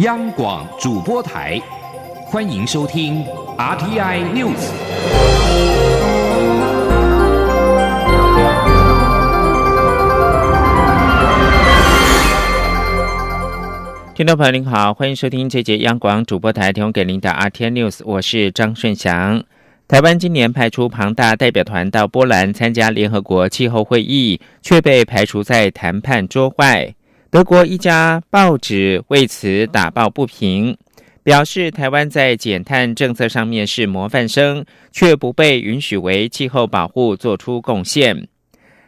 央广主播台，欢迎收听 RTI News。听众朋友您好，欢迎收听这节央广主播台提供给您的 RTI News，我是张顺祥。台湾今年派出庞大代表团到波兰参加联合国气候会议，却被排除在谈判桌外。德国一家报纸为此打抱不平，表示台湾在减碳政策上面是模范生，却不被允许为气候保护做出贡献。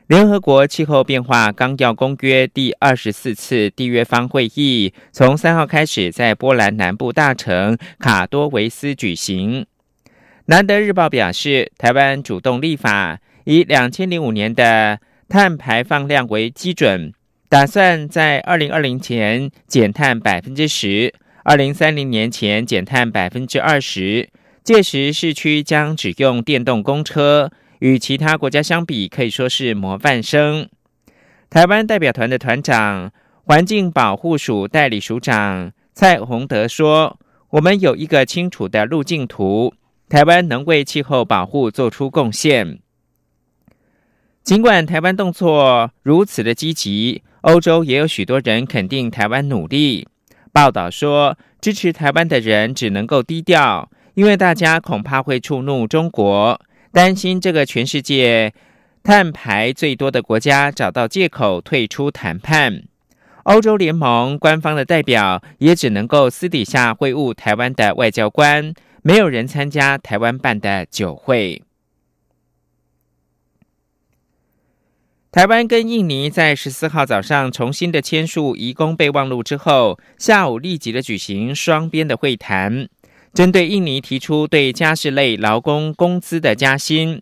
联合国气候变化纲要公约第二十四次缔约方会议从三号开始在波兰南部大城卡多维斯举行。南德日报表示，台湾主动立法，以两千零五年的碳排放量为基准，打算在二零二零前减碳百分之十，二零三零年前减碳百分之二十。届时市区将只用电动公车，与其他国家相比，可以说是模范生。台湾代表团的团长、环境保护署代理署长蔡洪德说：“我们有一个清楚的路径图。”台湾能为气候保护做出贡献。尽管台湾动作如此的积极，欧洲也有许多人肯定台湾努力。报道说，支持台湾的人只能够低调，因为大家恐怕会触怒中国，担心这个全世界碳排最多的国家找到借口退出谈判。欧洲联盟官方的代表也只能够私底下会晤台湾的外交官。没有人参加台湾办的酒会。台湾跟印尼在十四号早上重新的签署移工备忘录之后，下午立即的举行双边的会谈，针对印尼提出对家事类劳工工资的加薪，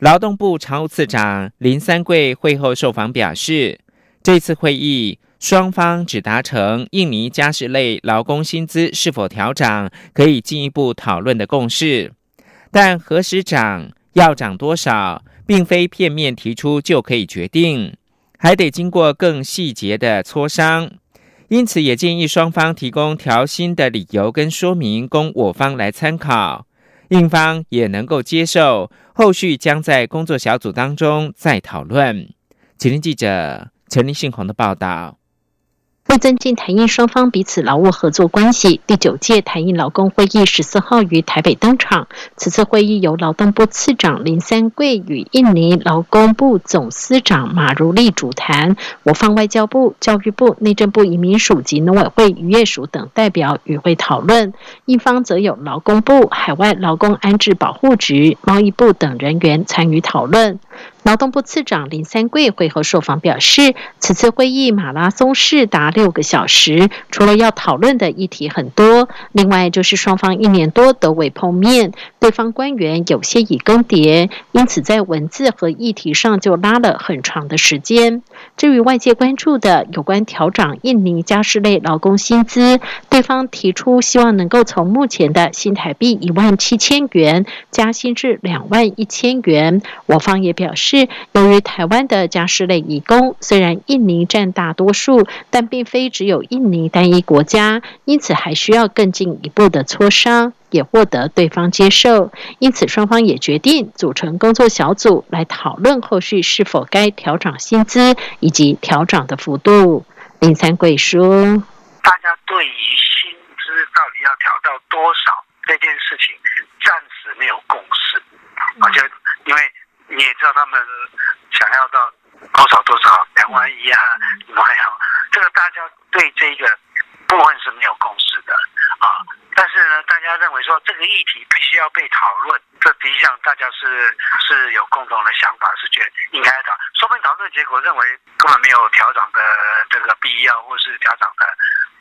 劳动部常务次长林三桂会后受访表示，这次会议。双方只达成印尼家事类劳工薪资是否调涨可以进一步讨论的共识，但何时涨、要涨多少，并非片面提出就可以决定，还得经过更细节的磋商。因此，也建议双方提供调薪的理由跟说明，供我方来参考，印方也能够接受。后续将在工作小组当中再讨论。请听记者陈立信宏的报道。为增进台印双方彼此劳务合作关系，第九届台印劳工会议十四号于台北登场。此次会议由劳动部次长林三桂与印尼劳工部总司长马如丽主谈，我方外交部、教育部、内政部移民署及农委会渔业署等代表与会讨论。印方则有劳工部、海外劳工安置保护局、贸易部等人员参与讨论。劳动部次长林三桂会后受访表示，此次会议马拉松式达六个小时，除了要讨论的议题很多，另外就是双方一年多都未碰面，对方官员有些已更迭，因此在文字和议题上就拉了很长的时间。至于外界关注的有关调整印尼家事类劳工薪资，对方提出希望能够从目前的新台币一万七千元加薪至两万一千元，我方也表示。由于台湾的家事类移工虽然印尼占大多数，但并非只有印尼单一国家，因此还需要更进一步的磋商，也获得对方接受。因此双方也决定组成工作小组来讨论后续是否该调整薪资以及调整的幅度。林三桂说：“大家对于薪资到底要调到多少这件事情，暂时没有共识，而且因为。”你也知道他们想要到多少多少两万一啊，万样，这个大家对这个部分是没有共识的啊。但是呢，大家认为说这个议题必须要被讨论，这实际上大家是是有共同的想法，是觉得应该的。说不定讨论结果认为根本没有调整的这个必要，或是调整的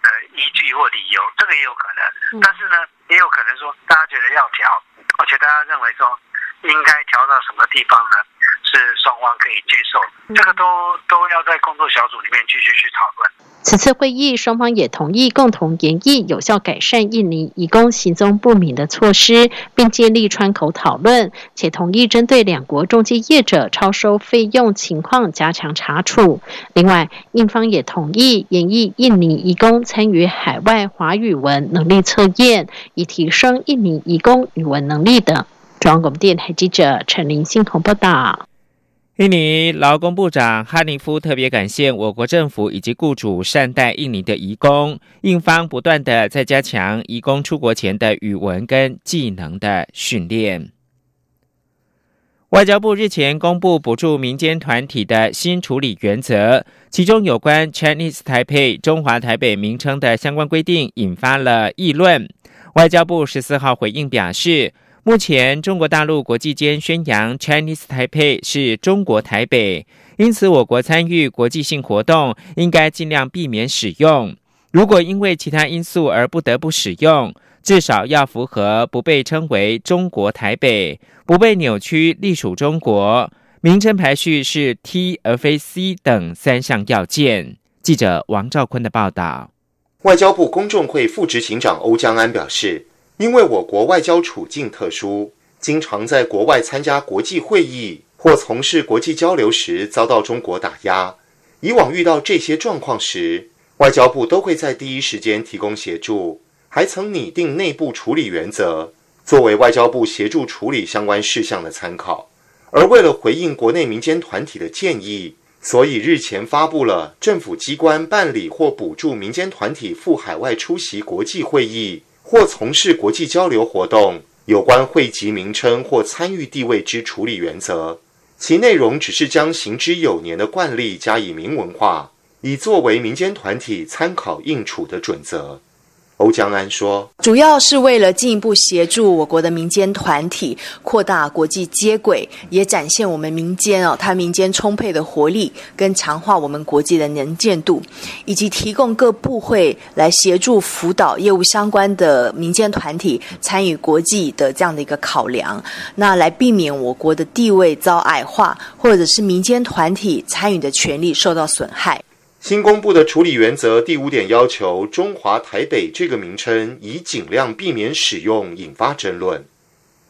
呃依据或理由，这个也有可能。但是呢，也有可能说大家觉得要调，而且大家认为说。应该调到什么地方呢？是双方可以接受，这个都都要在工作小组里面继续去讨论。此次会议，双方也同意共同研议有效改善印尼移工行踪不明的措施，并建立窗口讨论，且同意针对两国中介业者超收费用情况加强查处。另外，印方也同意研议印尼移工参与海外华语文能力测验，以提升印尼移工语文能力等。中央广播电台记者陈林信同报道。印尼劳工部长哈尼夫特别感谢我国政府以及雇主善待印尼的移工，印方不断的在加强移工出国前的语文跟技能的训练。外交部日前公布补助民间团体的新处理原则，其中有关 Chinese Taipei 中华台北名称的相关规定引发了议论。外交部十四号回应表示。目前，中国大陆国际间宣扬 Chinese Taipei 是中国台北，因此我国参与国际性活动应该尽量避免使用。如果因为其他因素而不得不使用，至少要符合不被称为中国台北、不被扭曲隶属中国、名称排序是 T 而非 C 等三项要件。记者王兆坤的报道。外交部公众会副执行长欧江安表示。因为我国外交处境特殊，经常在国外参加国际会议或从事国际交流时遭到中国打压。以往遇到这些状况时，外交部都会在第一时间提供协助，还曾拟定内部处理原则，作为外交部协助处理相关事项的参考。而为了回应国内民间团体的建议，所以日前发布了政府机关办理或补助民间团体赴海外出席国际会议。或从事国际交流活动有关会籍名称或参与地位之处理原则，其内容只是将行之有年的惯例加以明文化，以作为民间团体参考应处的准则。欧江安说：“主要是为了进一步协助我国的民间团体扩大国际接轨，也展现我们民间哦，它民间充沛的活力，跟强化我们国际的能见度，以及提供各部会来协助辅导业务相关的民间团体参与国际的这样的一个考量，那来避免我国的地位遭矮化，或者是民间团体参与的权利受到损害。”新公布的处理原则第五点要求，中华台北这个名称以尽量避免使用，引发争论。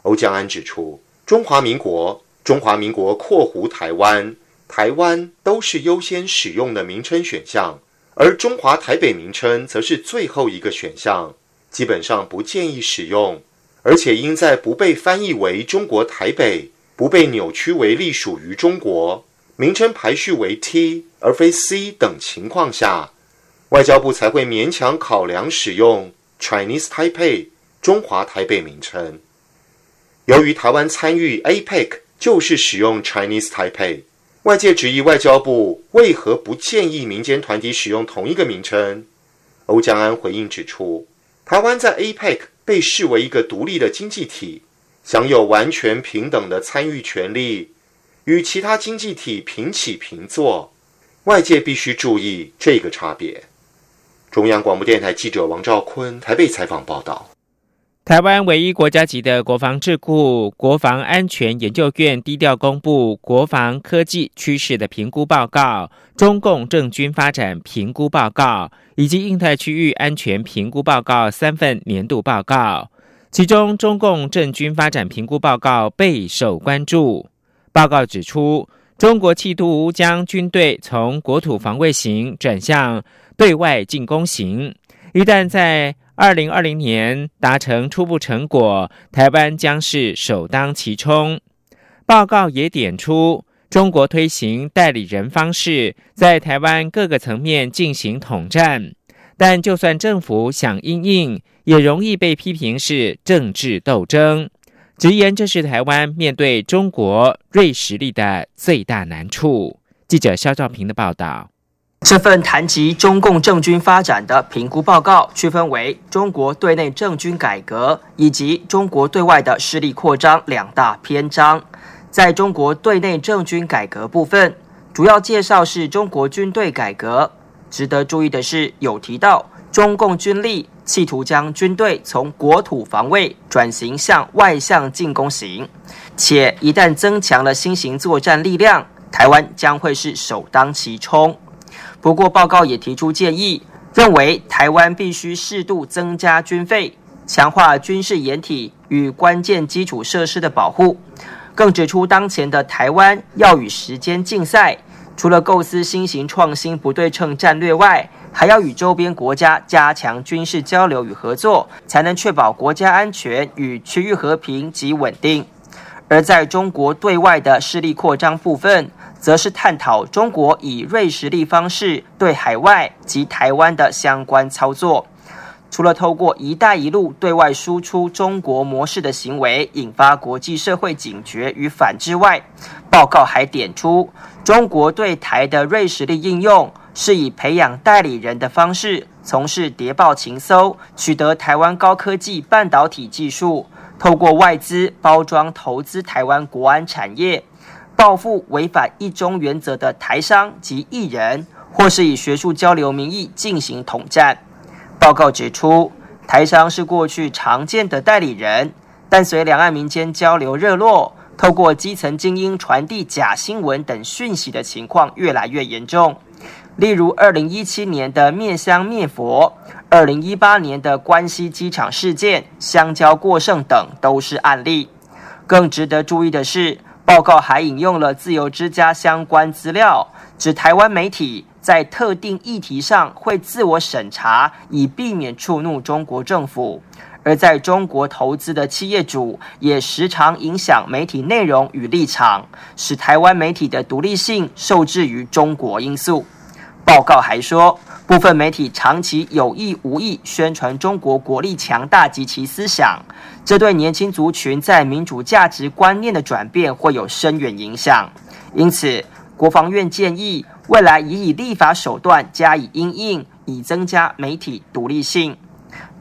欧江安指出，中华民国、中华民国（括弧台湾）、台湾都是优先使用的名称选项，而中华台北名称则是最后一个选项，基本上不建议使用，而且应在不被翻译为中国台北、不被扭曲为隶属于中国。名称排序为 T 而非 C 等情况下，外交部才会勉强考量使用 Chinese Taipei 中华台北名称。由于台湾参与 APEC 就是使用 Chinese Taipei，外界质疑外交部为何不建议民间团体使用同一个名称。欧江安回应指出，台湾在 APEC 被视为一个独立的经济体，享有完全平等的参与权利。与其他经济体平起平坐，外界必须注意这个差别。中央广播电台记者王兆坤台北采访报道：台湾唯一国家级的国防智库国防安全研究院低调公布国防科技趋势的评估报告、中共政军发展评估报告以及印太区域安全评估报告三份年度报告，其中中共政军发展评估报告备受关注。报告指出，中国企图将军队从国土防卫型转向对外进攻型。一旦在二零二零年达成初步成果，台湾将是首当其冲。报告也点出，中国推行代理人方式，在台湾各个层面进行统战。但就算政府想应应，也容易被批评是政治斗争。直言这是台湾面对中国锐实力的最大难处。记者肖兆平的报道。这份谈及中共政军发展的评估报告，区分为中国对内政军改革以及中国对外的势力扩张两大篇章。在中国对内政军改革部分，主要介绍是中国军队改革。值得注意的是，有提到中共军力。企图将军队从国土防卫转型向外向进攻型，且一旦增强了新型作战力量，台湾将会是首当其冲。不过，报告也提出建议，认为台湾必须适度增加军费，强化军事掩体与关键基础设施的保护。更指出，当前的台湾要与时间竞赛，除了构思新型创新不对称战略外，还要与周边国家加强军事交流与合作，才能确保国家安全与区域和平及稳定。而在中国对外的势力扩张部分，则是探讨中国以锐实力方式对海外及台湾的相关操作。除了透过“一带一路”对外输出中国模式的行为引发国际社会警觉与反之外，报告还点出，中国对台的锐实力应用是以培养代理人的方式，从事谍报情搜，取得台湾高科技半导体技术，透过外资包装投资台湾国安产业，报复违反一中原则的台商及艺人，或是以学术交流名义进行统战。报告指出，台商是过去常见的代理人，但随两岸民间交流热络，透过基层精英传递假新闻等讯息的情况越来越严重。例如，二零一七年的灭香灭佛，二零一八年的关西机场事件、香蕉过剩等都是案例。更值得注意的是，报告还引用了自由之家相关资料，指台湾媒体。在特定议题上会自我审查，以避免触怒中国政府；而在中国投资的企业主也时常影响媒体内容与立场，使台湾媒体的独立性受制于中国因素。报告还说，部分媒体长期有意无意宣传中国国力强大及其思想，这对年轻族群在民主价值观念的转变会有深远影响。因此，国防院建议。未来已以立法手段加以因应，以增加媒体独立性。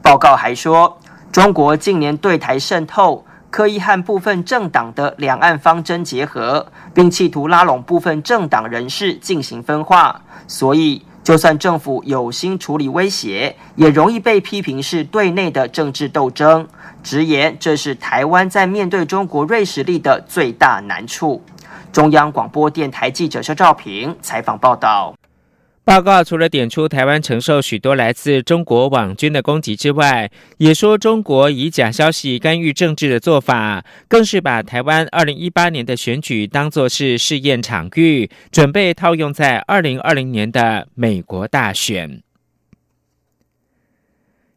报告还说，中国近年对台渗透，刻意和部分政党的两岸方针结合，并企图拉拢部分政党人士进行分化。所以，就算政府有心处理威胁，也容易被批评是对内的政治斗争。直言，这是台湾在面对中国锐实力的最大难处。中央广播电台记者肖兆平采访报道。报告除了点出台湾承受许多来自中国网军的攻击之外，也说中国以假消息干预政治的做法，更是把台湾二零一八年的选举当作是试验场域，准备套用在二零二零年的美国大选。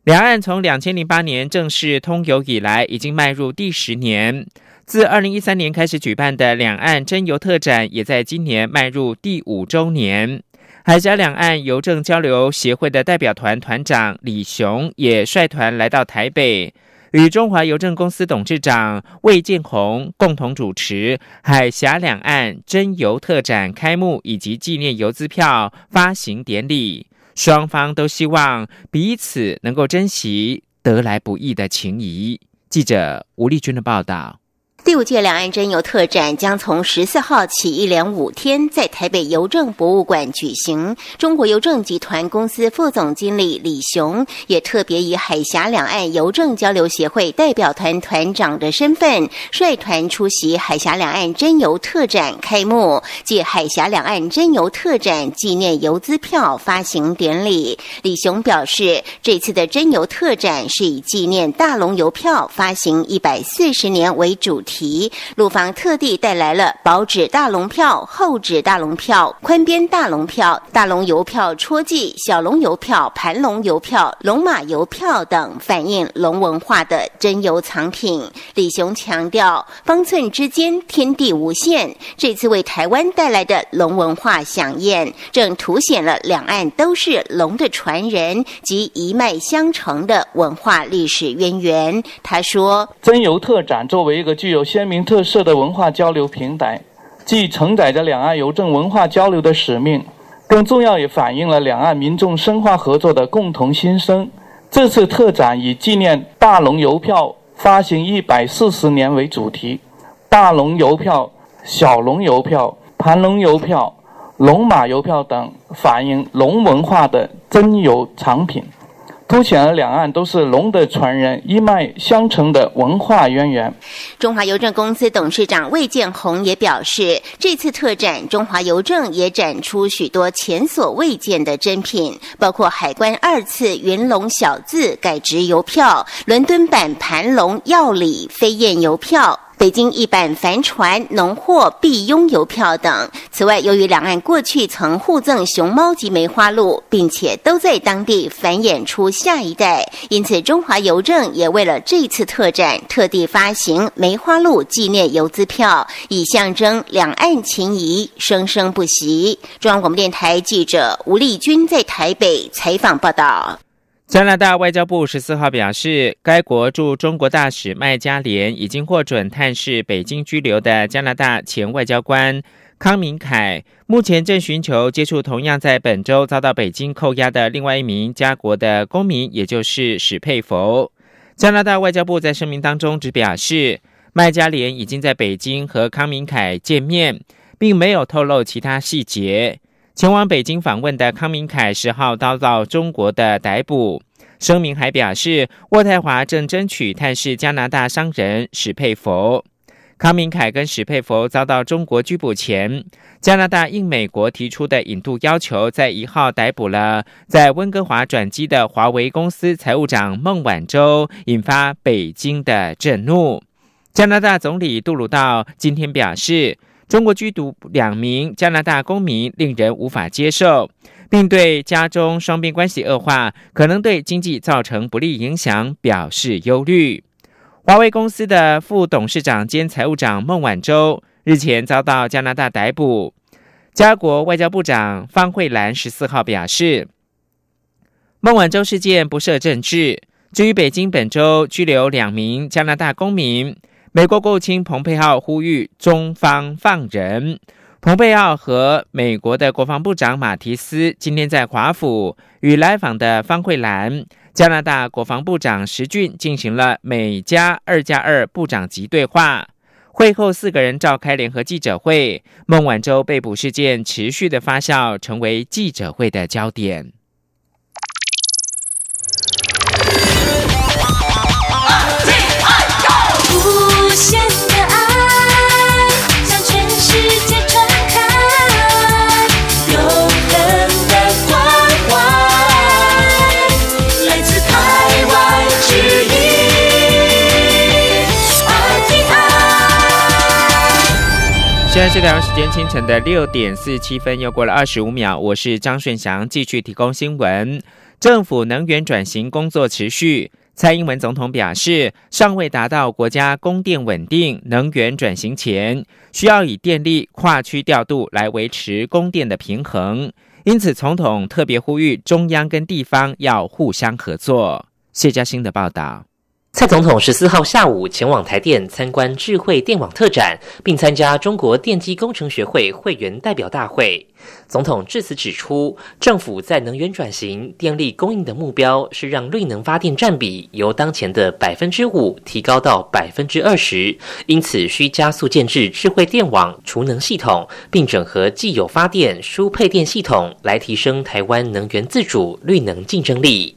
两岸从两千零八年正式通邮以来，已经迈入第十年。自二零一三年开始举办的两岸真邮特展，也在今年迈入第五周年。海峡两岸邮政交流协会的代表团团长李雄也率团来到台北，与中华邮政公司董事长魏建宏共同主持海峡两岸真邮特展开幕以及纪念邮资票发行典礼。双方都希望彼此能够珍惜得来不易的情谊。记者吴丽君的报道。第五届两岸真邮特展将从十四号起一连五天在台北邮政博物馆举行。中国邮政集团公司副总经理李雄也特别以海峡两岸邮政交流协会代表团团长的身份，率团出席海峡两岸真邮特展开幕暨海峡两岸真邮特展纪念邮资票发行典礼。李雄表示，这次的真邮特展是以纪念大龙邮票发行一百四十年为主题。题，陆方特地带来了薄纸大龙票、厚纸大龙票、宽边大龙票、大龙邮票戳记、小龙邮票、盘龙邮票、龙马邮票等反映龙文化的真邮藏品。李雄强调，方寸之间天地无限。这次为台湾带来的龙文化飨宴，正凸显了两岸都是龙的传人及一脉相承的文化历史渊源。他说：“真邮特展作为一个具有鲜明特色的文化交流平台，既承载着两岸邮政文化交流的使命，更重要也反映了两岸民众深化合作的共同心声。这次特展以纪念大龙邮票发行一百四十年为主题，大龙邮票、小龙邮票、盘龙邮票、龙马邮票等反映龙文化的真邮藏品，凸显了两岸都是龙的传人、一脉相承的文化渊源。中华邮政公司董事长魏建宏也表示，这次特展，中华邮政也展出许多前所未见的珍品，包括海关二次云龙小字改值邮票、伦敦版盘龙药理飞燕邮票。北京一版帆船农货必拥邮票等。此外，由于两岸过去曾互赠熊猫及梅花鹿，并且都在当地繁衍出下一代，因此中华邮政也为了这次特展，特地发行梅花鹿纪念邮资票，以象征两岸情谊生生不息。中央广播电台记者吴丽君在台北采访报道。加拿大外交部十四号表示，该国驻中国大使麦加连已经获准探视北京拘留的加拿大前外交官康明凯，目前正寻求接触同样在本周遭到北京扣押的另外一名加国的公民，也就是史佩佛。加拿大外交部在声明当中只表示，麦加连已经在北京和康明凯见面，并没有透露其他细节。前往北京访问的康明凯十号遭到中国的逮捕。声明还表示，渥太华正争取探视加拿大商人史佩佛。康明凯跟史佩佛遭到中国拘捕前，加拿大应美国提出的引渡要求，在一号逮捕了在温哥华转机的华为公司财务长孟晚舟，引发北京的震怒。加拿大总理杜鲁道今天表示。中国拘捕两名加拿大公民，令人无法接受，并对家中双边关系恶化可能对经济造成不利影响表示忧虑。华为公司的副董事长兼财务长孟晚舟日前遭到加拿大逮捕。加国外交部长方慧兰十四号表示，孟晚舟事件不涉政治。至于北京本周拘留两名加拿大公民。美国国务卿蓬佩奥呼吁中方放人。蓬佩奥和美国的国防部长马提斯今天在华府与来访的方慧兰、加拿大国防部长石俊进行了美加二加二部长级对话。会后，四个人召开联合记者会。孟晚舟被捕事件持续的发酵，成为记者会的焦点。现在是台湾时间清晨的六点四七分，又过了二十五秒。我是张顺祥，继续提供新闻。政府能源转型工作持续。蔡英文总统表示，尚未达到国家供电稳定、能源转型前，需要以电力跨区调度来维持供电的平衡。因此，总统特别呼吁中央跟地方要互相合作。谢嘉欣的报道。蔡总统十四号下午前往台电参观智慧电网特展，并参加中国电机工程学会会员代表大会。总统致辞指出，政府在能源转型、电力供应的目标是让绿能发电占比由当前的百分之五提高到百分之二十，因此需加速建制智慧电网、储能系统，并整合既有发电输配电系统，来提升台湾能源自主、绿能竞争力。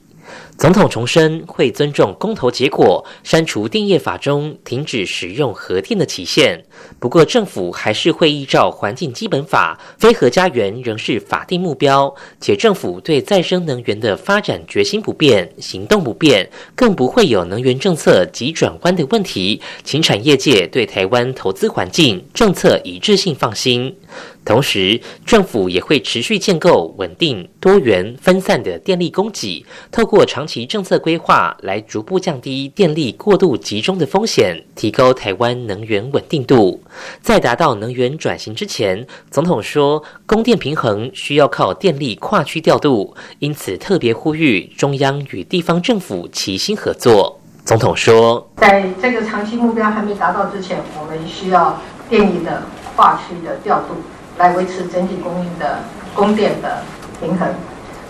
总统重申会尊重公投结果，删除电业法中停止使用核电的期限。不过，政府还是会依照环境基本法，非核家园仍是法定目标。且政府对再生能源的发展决心不变，行动不变，更不会有能源政策急转弯的问题。请产业界对台湾投资环境政策一致性放心。同时，政府也会持续建构稳定、多元、分散的电力供给，透过长期政策规划来逐步降低电力过度集中的风险，提高台湾能源稳定度。在达到能源转型之前，总统说，供电平衡需要靠电力跨区调度，因此特别呼吁中央与地方政府齐心合作。总统说，在这个长期目标还没达到之前，我们需要电力的跨区的调度。来维持整体供应的供电的平衡，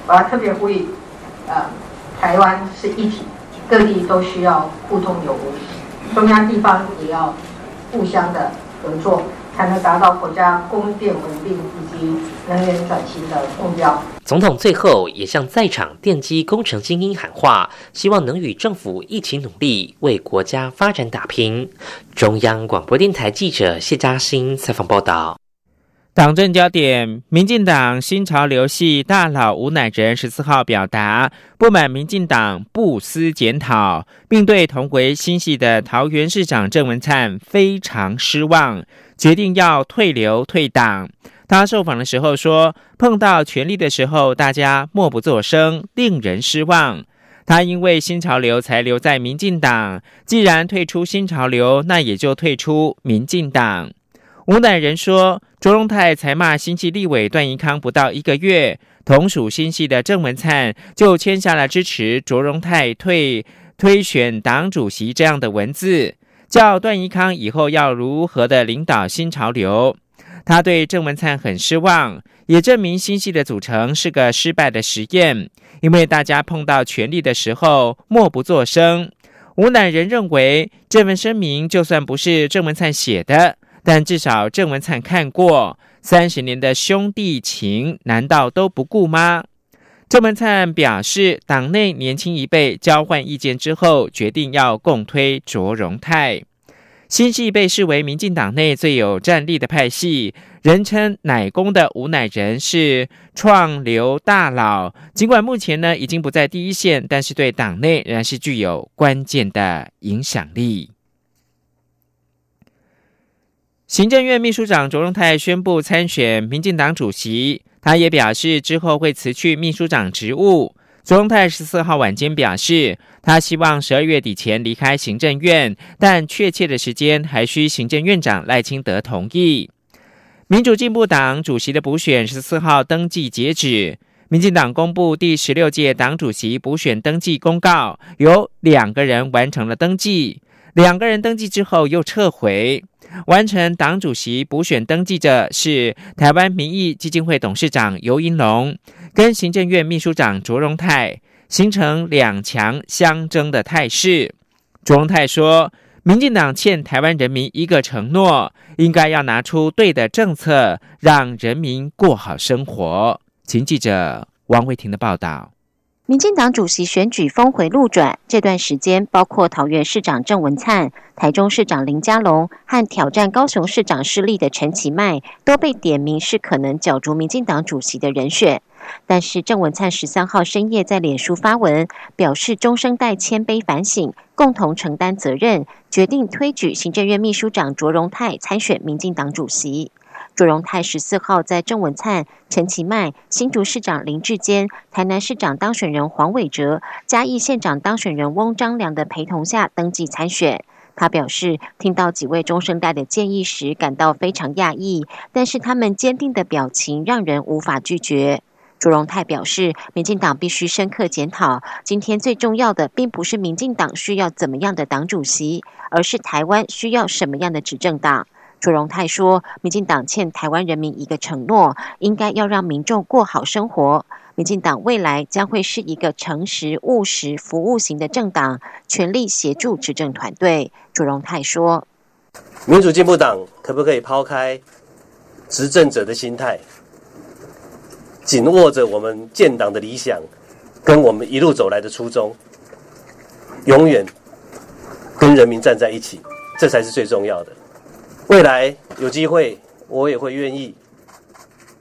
我要特别呼吁，呃，台湾是一体，各地都需要互通有无，中央地方也要互相的合作，才能达到国家供电稳定以及能源转型的目标。总统最后也向在场电机工程精英喊话，希望能与政府一起努力，为国家发展打拼。中央广播电台记者谢嘉欣采访报道。党政焦点：民进党新潮流系大佬吴乃仁十四号表达不满，民进党不思检讨，并对同为新系的桃园市长郑文灿非常失望，决定要退流退党。他受访的时候说：“碰到权力的时候，大家默不作声，令人失望。他因为新潮流才留在民进党，既然退出新潮流，那也就退出民进党。”吴乃仁说。卓荣泰才骂新系立委段宜康不到一个月，同属新系的郑文灿就签下了支持卓荣泰退推选党主席这样的文字，叫段宜康以后要如何的领导新潮流。他对郑文灿很失望，也证明新系的组成是个失败的实验，因为大家碰到权力的时候默不作声。吴乃仁认为这份声明就算不是郑文灿写的。但至少郑文灿看过三十年的兄弟情，难道都不顾吗？郑文灿表示，党内年轻一辈交换意见之后，决定要共推卓荣泰。新系被视为民进党内最有战力的派系，人称“奶公”的吴乃仁是创流大佬。尽管目前呢已经不在第一线，但是对党内仍然是具有关键的影响力。行政院秘书长卓荣泰宣布参选民进党主席，他也表示之后会辞去秘书长职务。卓荣泰十四号晚间表示，他希望十二月底前离开行政院，但确切的时间还需行政院长赖清德同意。民主进步党主席的补选十四号登记截止，民进党公布第十六届党主席补选登记公告，有两个人完成了登记，两个人登记之后又撤回。完成党主席补选登记者是台湾民意基金会董事长尤英龙，跟行政院秘书长卓荣泰，形成两强相争的态势。卓荣泰说：“民进党欠台湾人民一个承诺，应该要拿出对的政策，让人民过好生活。”请记者王维婷的报道。民进党主席选举峰回路转，这段时间，包括桃园市长郑文灿、台中市长林佳龙和挑战高雄市长失利的陈其迈，都被点名是可能角逐民进党主席的人选。但是郑文灿十三号深夜在脸书发文，表示中生代谦卑反省，共同承担责任，决定推举行政院秘书长卓荣泰参选民进党主席。朱荣泰十四号在郑文灿、陈其迈、新竹市长林志坚、台南市长当选人黄伟哲、嘉义县长当选人翁章良的陪同下登记参选。他表示，听到几位中生代的建议时，感到非常讶异，但是他们坚定的表情让人无法拒绝。朱荣泰表示，民进党必须深刻检讨，今天最重要的并不是民进党需要怎么样的党主席，而是台湾需要什么样的执政党。朱荣泰说：“民进党欠台湾人民一个承诺，应该要让民众过好生活。民进党未来将会是一个诚实务实、服务型的政党，全力协助执政团队。”朱荣泰说：“民主进步党可不可以抛开执政者的心态，紧握着我们建党的理想，跟我们一路走来的初衷，永远跟人民站在一起，这才是最重要的。”未来有机会，我也会愿意。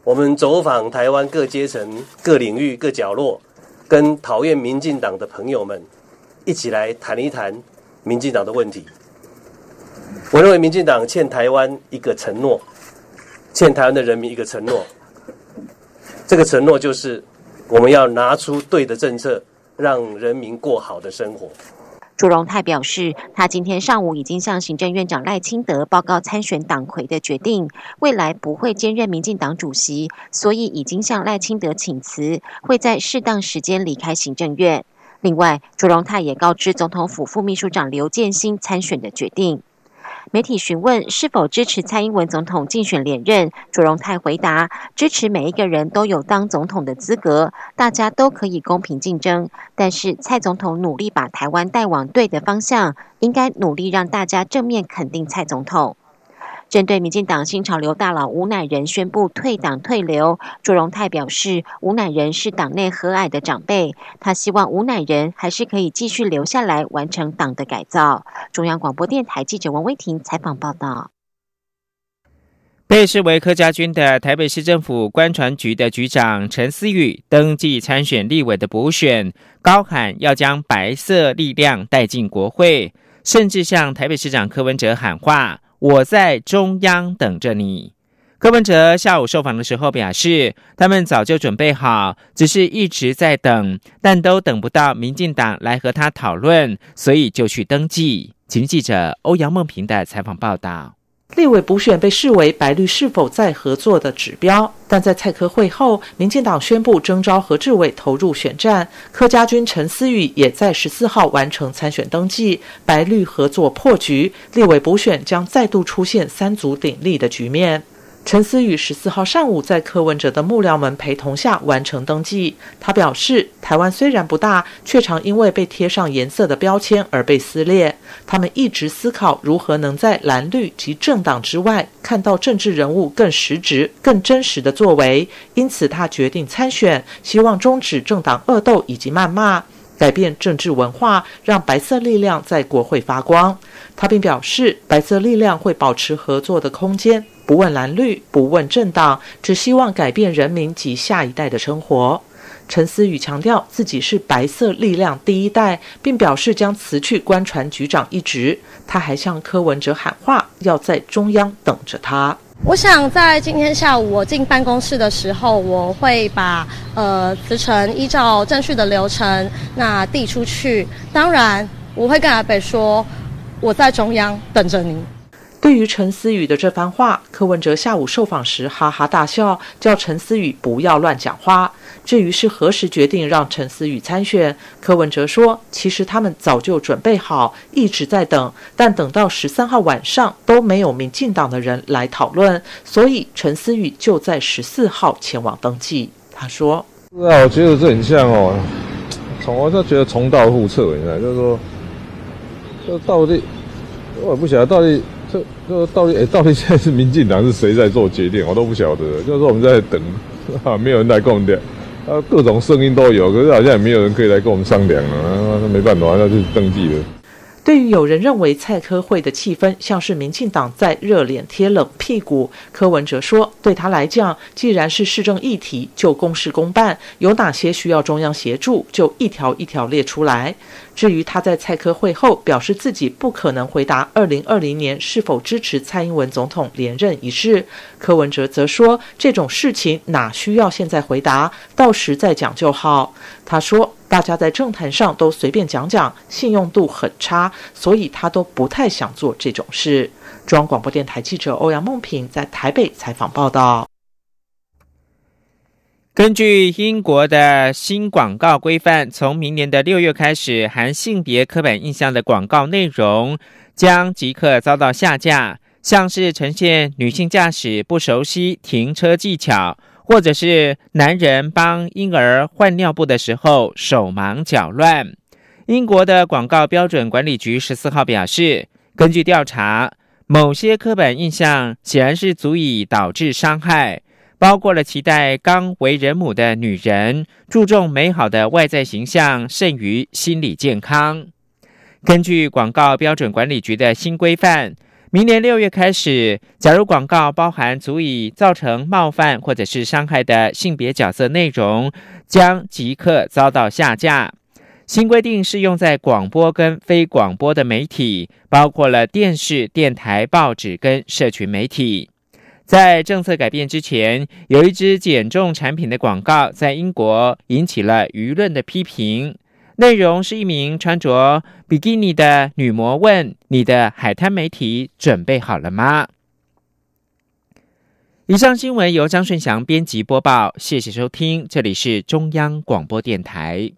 我们走访台湾各阶层、各领域、各角落，跟讨厌民进党的朋友们一起来谈一谈民进党的问题。我认为民进党欠台湾一个承诺，欠台湾的人民一个承诺。这个承诺就是我们要拿出对的政策，让人民过好的生活。朱荣泰表示，他今天上午已经向行政院长赖清德报告参选党魁的决定，未来不会兼任民进党主席，所以已经向赖清德请辞，会在适当时间离开行政院。另外，朱荣泰也告知总统府副秘书长刘建新参选的决定。媒体询问是否支持蔡英文总统竞选连任，卓荣泰回答：支持每一个人都有当总统的资格，大家都可以公平竞争。但是蔡总统努力把台湾带往对的方向，应该努力让大家正面肯定蔡总统。针对民进党新潮流大佬吴乃仁宣布退党退流，卓荣泰表示，吴乃仁是党内和蔼的长辈，他希望吴乃仁还是可以继续留下来完成党的改造。中央广播电台记者王威婷采访报道。被视为客家军的台北市政府官船局的局长陈思宇登记参选立委的补选，高喊要将白色力量带进国会，甚至向台北市长柯文哲喊话：“我在中央等着你。”柯文哲下午受访的时候表示，他们早就准备好，只是一直在等，但都等不到民进党来和他讨论，所以就去登记。请记者欧阳梦平的采访报道。立委补选被视为白绿是否再合作的指标，但在蔡科会后，民进党宣布征召何志伟投入选战，柯家军陈思宇也在十四号完成参选登记，白绿合作破局，立委补选将再度出现三足鼎立的局面。陈思宇十四号上午在柯文哲的幕僚们陪同下完成登记。他表示，台湾虽然不大，却常因为被贴上颜色的标签而被撕裂。他们一直思考如何能在蓝绿及政党之外，看到政治人物更实质、更真实的作为。因此，他决定参选，希望终止政党恶斗以及谩骂，改变政治文化，让白色力量在国会发光。他并表示，白色力量会保持合作的空间。不问蓝绿，不问政党，只希望改变人民及下一代的生活。陈思宇强调自己是白色力量第一代，并表示将辞去官船局长一职。他还向柯文哲喊话，要在中央等着他。我想在今天下午我进办公室的时候，我会把呃辞呈依照正序的流程那递出去。当然，我会跟阿北说，我在中央等着您。对于陈思宇的这番话，柯文哲下午受访时哈哈大笑，叫陈思宇不要乱讲话。至于是何时决定让陈思宇参选，柯文哲说，其实他们早就准备好，一直在等，但等到十三号晚上都没有民进党的人来讨论，所以陈思宇就在十四号前往登记。他说：“是啊，我觉得这很像哦，从我就觉得重蹈覆辙，你知道，就是说，到底我也不晓得到底。”这这到底哎，到底现在是民进党是谁在做决定？我都不晓得。就是说我们在等，啊，没有人来跟我们聊，啊，各种声音都有，可是好像也没有人可以来跟我们商量啊。那没办法，那就登记了。对于有人认为蔡科会的气氛像是民进党在热脸贴冷屁股，柯文哲说，对他来讲，既然是市政议题，就公事公办，有哪些需要中央协助，就一条一条列出来。至于他在蔡科会后表示自己不可能回答二零二零年是否支持蔡英文总统连任一事，柯文哲则说这种事情哪需要现在回答，到时再讲就好。他说大家在政坛上都随便讲讲，信用度很差，所以他都不太想做这种事。中央广播电台记者欧阳梦平在台北采访报道。根据英国的新广告规范，从明年的六月开始，含性别刻板印象的广告内容将即刻遭到下架。像是呈现女性驾驶不熟悉停车技巧，或者是男人帮婴儿换尿布的时候手忙脚乱。英国的广告标准管理局十四号表示，根据调查，某些刻板印象显然是足以导致伤害。包括了期待刚为人母的女人，注重美好的外在形象胜于心理健康。根据广告标准管理局的新规范，明年六月开始，假如广告包含足以造成冒犯或者是伤害的性别角色内容，将即刻遭到下架。新规定适用在广播跟非广播的媒体，包括了电视、电台、报纸跟社群媒体。在政策改变之前，有一支减重产品的广告在英国引起了舆论的批评。内容是一名穿着比基尼的女模问：“你的海滩媒体准备好了吗？”以上新闻由张顺祥编辑播报，谢谢收听，这里是中央广播电台。